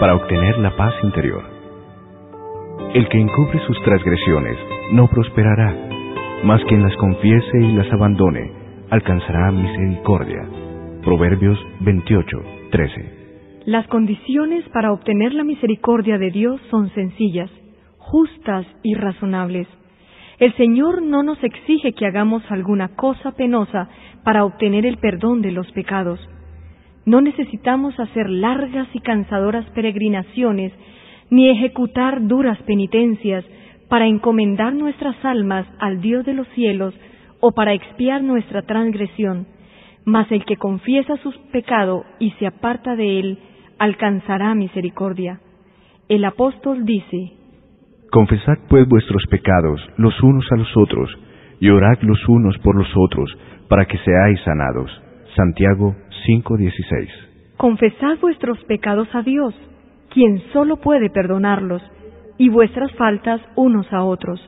para obtener la paz interior. El que encubre sus transgresiones no prosperará, mas quien las confiese y las abandone alcanzará misericordia. Proverbios 28, 13. Las condiciones para obtener la misericordia de Dios son sencillas, justas y razonables. El Señor no nos exige que hagamos alguna cosa penosa para obtener el perdón de los pecados. No necesitamos hacer largas y cansadoras peregrinaciones ni ejecutar duras penitencias para encomendar nuestras almas al Dios de los cielos o para expiar nuestra transgresión. Mas el que confiesa su pecado y se aparta de él, alcanzará misericordia. El apóstol dice, Confesad pues vuestros pecados los unos a los otros, y orad los unos por los otros, para que seáis sanados. Santiago 5:16. Confesad vuestros pecados a Dios, quien solo puede perdonarlos, y vuestras faltas unos a otros.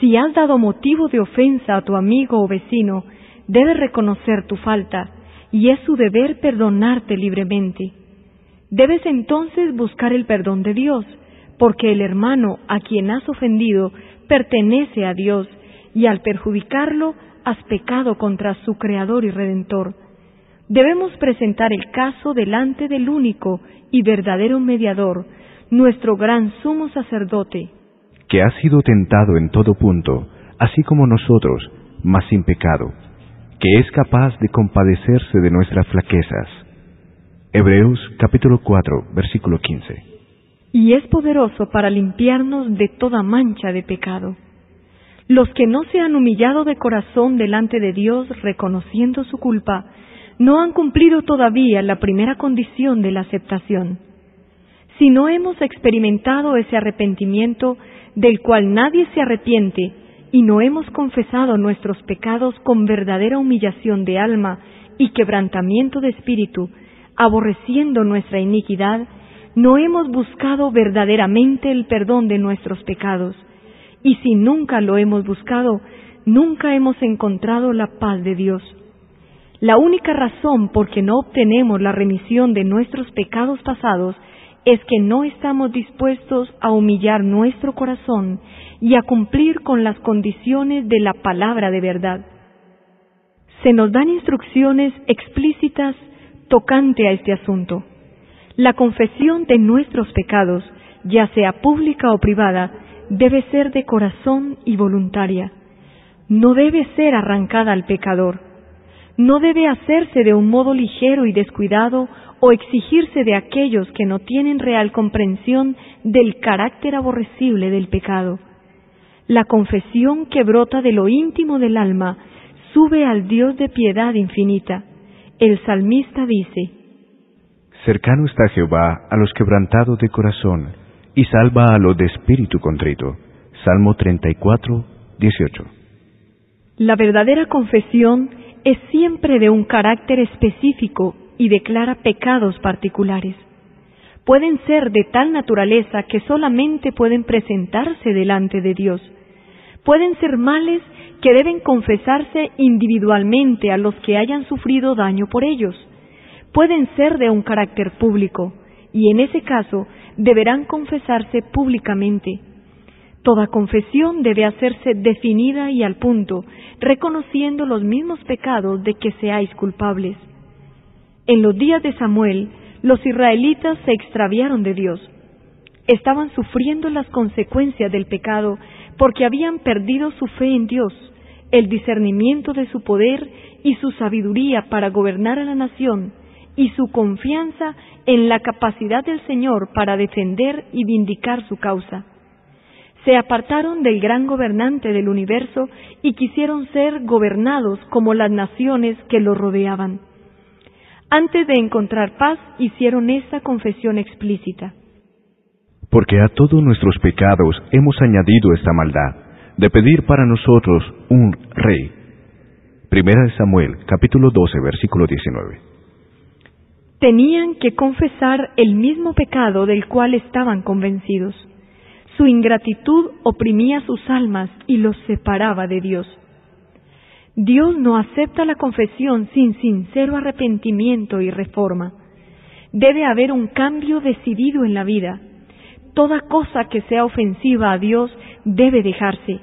Si has dado motivo de ofensa a tu amigo o vecino, debes reconocer tu falta, y es su deber perdonarte libremente. Debes entonces buscar el perdón de Dios, porque el hermano a quien has ofendido pertenece a Dios, y al perjudicarlo has pecado contra su Creador y Redentor. Debemos presentar el caso delante del único y verdadero mediador, nuestro gran sumo sacerdote, que ha sido tentado en todo punto, así como nosotros, mas sin pecado, que es capaz de compadecerse de nuestras flaquezas. Hebreos capítulo 4, versículo 15. Y es poderoso para limpiarnos de toda mancha de pecado. Los que no se han humillado de corazón delante de Dios reconociendo su culpa, no han cumplido todavía la primera condición de la aceptación. Si no hemos experimentado ese arrepentimiento del cual nadie se arrepiente, y no hemos confesado nuestros pecados con verdadera humillación de alma y quebrantamiento de espíritu, aborreciendo nuestra iniquidad, no hemos buscado verdaderamente el perdón de nuestros pecados, y si nunca lo hemos buscado, nunca hemos encontrado la paz de Dios. La única razón por que no obtenemos la remisión de nuestros pecados pasados es que no estamos dispuestos a humillar nuestro corazón y a cumplir con las condiciones de la palabra de verdad. Se nos dan instrucciones explícitas tocante a este asunto. La confesión de nuestros pecados, ya sea pública o privada, debe ser de corazón y voluntaria. No debe ser arrancada al pecador no debe hacerse de un modo ligero y descuidado o exigirse de aquellos que no tienen real comprensión del carácter aborrecible del pecado. La confesión que brota de lo íntimo del alma sube al Dios de piedad infinita. El salmista dice, Cercano está Jehová a los quebrantados de corazón y salva a los de espíritu contrito. Salmo 34, 18. La verdadera confesión es siempre de un carácter específico y declara pecados particulares. Pueden ser de tal naturaleza que solamente pueden presentarse delante de Dios. Pueden ser males que deben confesarse individualmente a los que hayan sufrido daño por ellos. Pueden ser de un carácter público y en ese caso deberán confesarse públicamente Toda confesión debe hacerse definida y al punto, reconociendo los mismos pecados de que seáis culpables. En los días de Samuel, los israelitas se extraviaron de Dios. Estaban sufriendo las consecuencias del pecado porque habían perdido su fe en Dios, el discernimiento de su poder y su sabiduría para gobernar a la nación, y su confianza en la capacidad del Señor para defender y vindicar su causa se apartaron del gran gobernante del universo y quisieron ser gobernados como las naciones que lo rodeaban. Antes de encontrar paz hicieron esta confesión explícita. Porque a todos nuestros pecados hemos añadido esta maldad, de pedir para nosotros un rey. Primera de Samuel, capítulo 12, versículo 19. Tenían que confesar el mismo pecado del cual estaban convencidos. Su ingratitud oprimía sus almas y los separaba de Dios. Dios no acepta la confesión sin sincero arrepentimiento y reforma. Debe haber un cambio decidido en la vida. Toda cosa que sea ofensiva a Dios debe dejarse.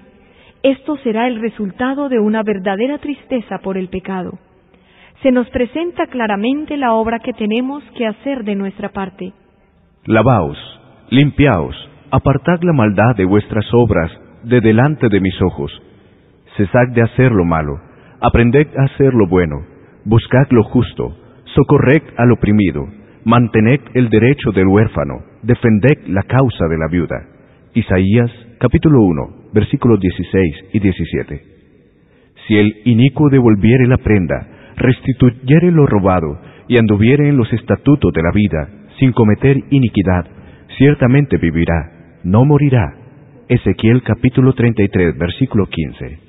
Esto será el resultado de una verdadera tristeza por el pecado. Se nos presenta claramente la obra que tenemos que hacer de nuestra parte. Lavaos, limpiaos, apartad la maldad de vuestras obras de delante de mis ojos. Cesad de hacer lo malo, aprended a hacer lo bueno, buscad lo justo, socorred al oprimido, mantened el derecho del huérfano, defended la causa de la viuda. Isaías capítulo 1, versículos 16 y 17. Si el inicuo devolviere la prenda, restituyere lo robado, y anduviere en los estatutos de la vida, sin cometer iniquidad, ciertamente vivirá, no morirá. Ezequiel capítulo 33, versículo 15.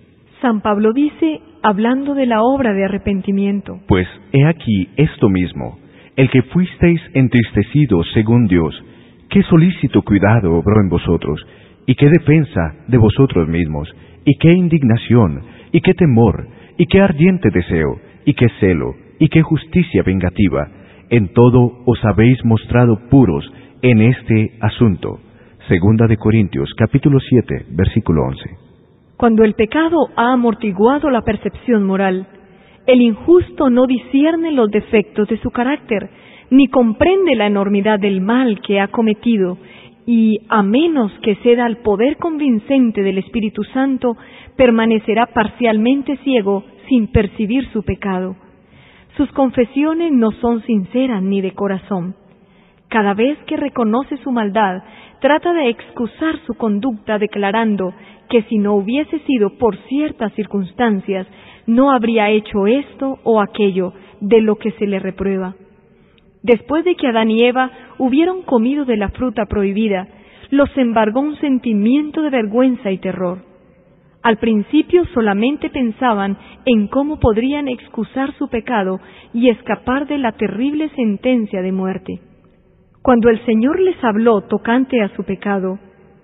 San Pablo dice, hablando de la obra de arrepentimiento. Pues he aquí esto mismo, el que fuisteis entristecidos según Dios, qué solícito cuidado obró en vosotros, y qué defensa de vosotros mismos, y qué indignación, y qué temor, y qué ardiente deseo, y qué celo, y qué justicia vengativa. En todo os habéis mostrado puros en este asunto. Segunda de Corintios capítulo 7, versículo 11. Cuando el pecado ha amortiguado la percepción moral, el injusto no discierne los defectos de su carácter, ni comprende la enormidad del mal que ha cometido, y a menos que ceda al poder convincente del Espíritu Santo, permanecerá parcialmente ciego sin percibir su pecado. Sus confesiones no son sinceras ni de corazón. Cada vez que reconoce su maldad, trata de excusar su conducta declarando que si no hubiese sido por ciertas circunstancias, no habría hecho esto o aquello de lo que se le reprueba. Después de que Adán y Eva hubieron comido de la fruta prohibida, los embargó un sentimiento de vergüenza y terror. Al principio solamente pensaban en cómo podrían excusar su pecado y escapar de la terrible sentencia de muerte. Cuando el Señor les habló tocante a su pecado,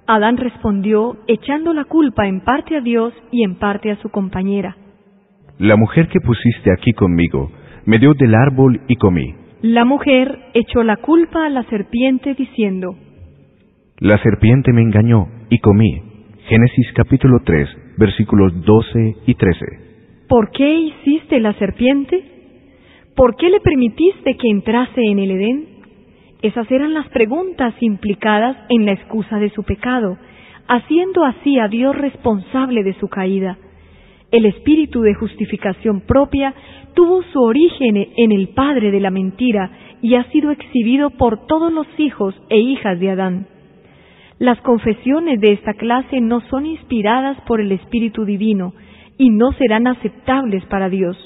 Adán respondió echando la culpa en parte a Dios y en parte a su compañera. La mujer que pusiste aquí conmigo me dio del árbol y comí. La mujer echó la culpa a la serpiente diciendo, La serpiente me engañó y comí. Génesis capítulo 3, versículos 12 y 13. ¿Por qué hiciste la serpiente? ¿Por qué le permitiste que entrase en el Edén? Esas eran las preguntas implicadas en la excusa de su pecado, haciendo así a Dios responsable de su caída. El espíritu de justificación propia tuvo su origen en el padre de la mentira y ha sido exhibido por todos los hijos e hijas de Adán. Las confesiones de esta clase no son inspiradas por el Espíritu Divino y no serán aceptables para Dios.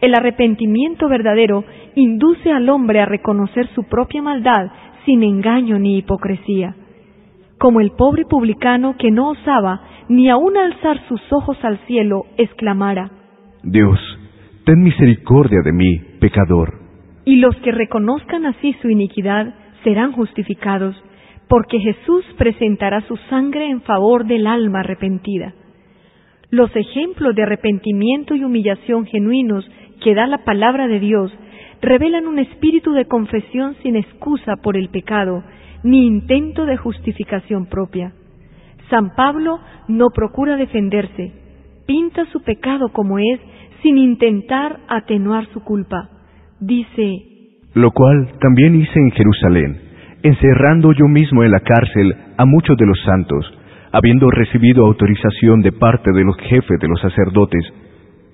El arrepentimiento verdadero induce al hombre a reconocer su propia maldad sin engaño ni hipocresía. Como el pobre publicano que no osaba ni aun alzar sus ojos al cielo, exclamara, Dios, ten misericordia de mí, pecador. Y los que reconozcan así su iniquidad serán justificados, porque Jesús presentará su sangre en favor del alma arrepentida. Los ejemplos de arrepentimiento y humillación genuinos que da la palabra de Dios revelan un espíritu de confesión sin excusa por el pecado, ni intento de justificación propia. San Pablo no procura defenderse, pinta su pecado como es sin intentar atenuar su culpa. Dice, Lo cual también hice en Jerusalén, encerrando yo mismo en la cárcel a muchos de los santos, habiendo recibido autorización de parte de los jefes de los sacerdotes,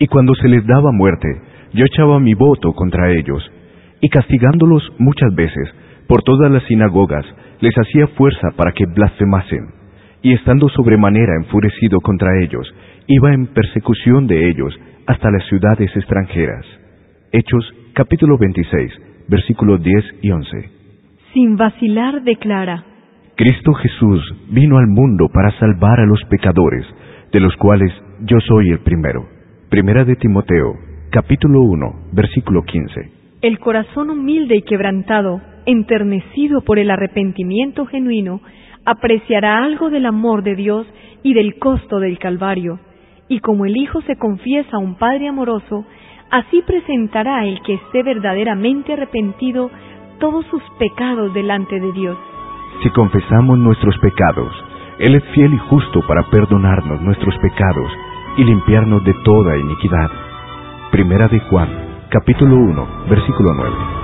y cuando se les daba muerte, yo echaba mi voto contra ellos, y castigándolos muchas veces por todas las sinagogas, les hacía fuerza para que blasfemasen y estando sobremanera enfurecido contra ellos, iba en persecución de ellos hasta las ciudades extranjeras. Hechos capítulo 26, versículos 10 y 11. Sin vacilar declara, Cristo Jesús vino al mundo para salvar a los pecadores, de los cuales yo soy el primero. Primera de Timoteo, capítulo 1, versículo 15. El corazón humilde y quebrantado, enternecido por el arrepentimiento genuino, apreciará algo del amor de Dios y del costo del Calvario, y como el Hijo se confiesa a un Padre amoroso, así presentará el que esté verdaderamente arrepentido todos sus pecados delante de Dios. Si confesamos nuestros pecados, Él es fiel y justo para perdonarnos nuestros pecados y limpiarnos de toda iniquidad. Primera de Juan, capítulo 1, versículo 9.